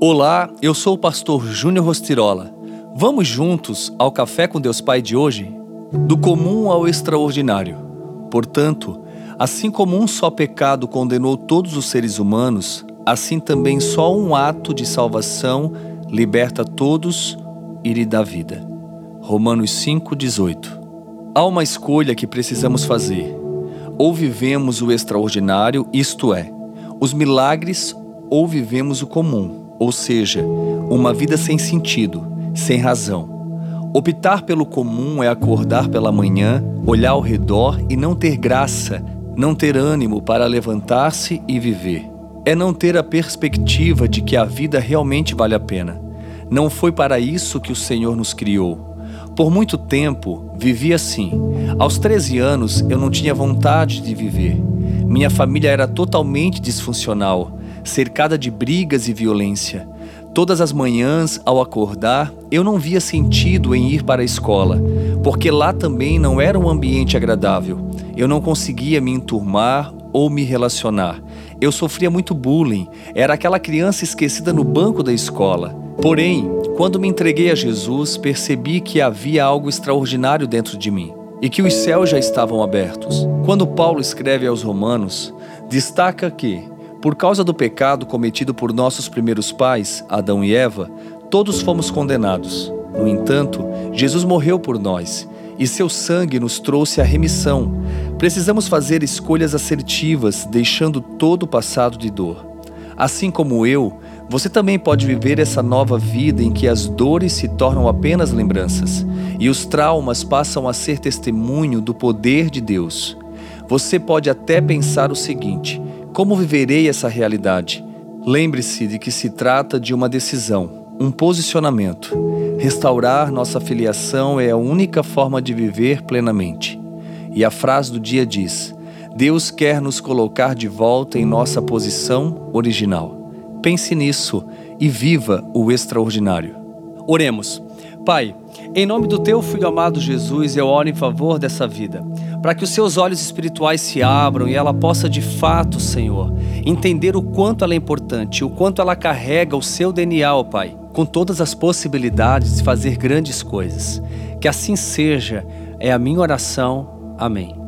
Olá, eu sou o pastor Júnior Rostirola. Vamos juntos ao Café com Deus Pai de hoje? Do comum ao extraordinário. Portanto, assim como um só pecado condenou todos os seres humanos, assim também só um ato de salvação liberta todos e lhe dá vida. Romanos 5,18 Há uma escolha que precisamos fazer. Ou vivemos o extraordinário, isto é, os milagres, ou vivemos o comum ou seja, uma vida sem sentido, sem razão. Optar pelo comum é acordar pela manhã, olhar ao redor e não ter graça, não ter ânimo para levantar-se e viver. É não ter a perspectiva de que a vida realmente vale a pena. Não foi para isso que o Senhor nos criou. Por muito tempo vivi assim. Aos 13 anos eu não tinha vontade de viver. Minha família era totalmente disfuncional cercada de brigas e violência. Todas as manhãs, ao acordar, eu não via sentido em ir para a escola, porque lá também não era um ambiente agradável. Eu não conseguia me enturmar ou me relacionar. Eu sofria muito bullying, era aquela criança esquecida no banco da escola. Porém, quando me entreguei a Jesus, percebi que havia algo extraordinário dentro de mim e que os céus já estavam abertos. Quando Paulo escreve aos Romanos, destaca que por causa do pecado cometido por nossos primeiros pais, Adão e Eva, todos fomos condenados. No entanto, Jesus morreu por nós e seu sangue nos trouxe a remissão. Precisamos fazer escolhas assertivas, deixando todo o passado de dor. Assim como eu, você também pode viver essa nova vida em que as dores se tornam apenas lembranças e os traumas passam a ser testemunho do poder de Deus. Você pode até pensar o seguinte: como viverei essa realidade? Lembre-se de que se trata de uma decisão, um posicionamento. Restaurar nossa filiação é a única forma de viver plenamente. E a frase do dia diz: Deus quer nos colocar de volta em nossa posição original. Pense nisso e viva o extraordinário. Oremos. Pai, em nome do teu filho amado Jesus, eu oro em favor dessa vida, para que os seus olhos espirituais se abram e ela possa de fato, Senhor, entender o quanto ela é importante, o quanto ela carrega o seu DNA, ó Pai, com todas as possibilidades de fazer grandes coisas. Que assim seja, é a minha oração. Amém.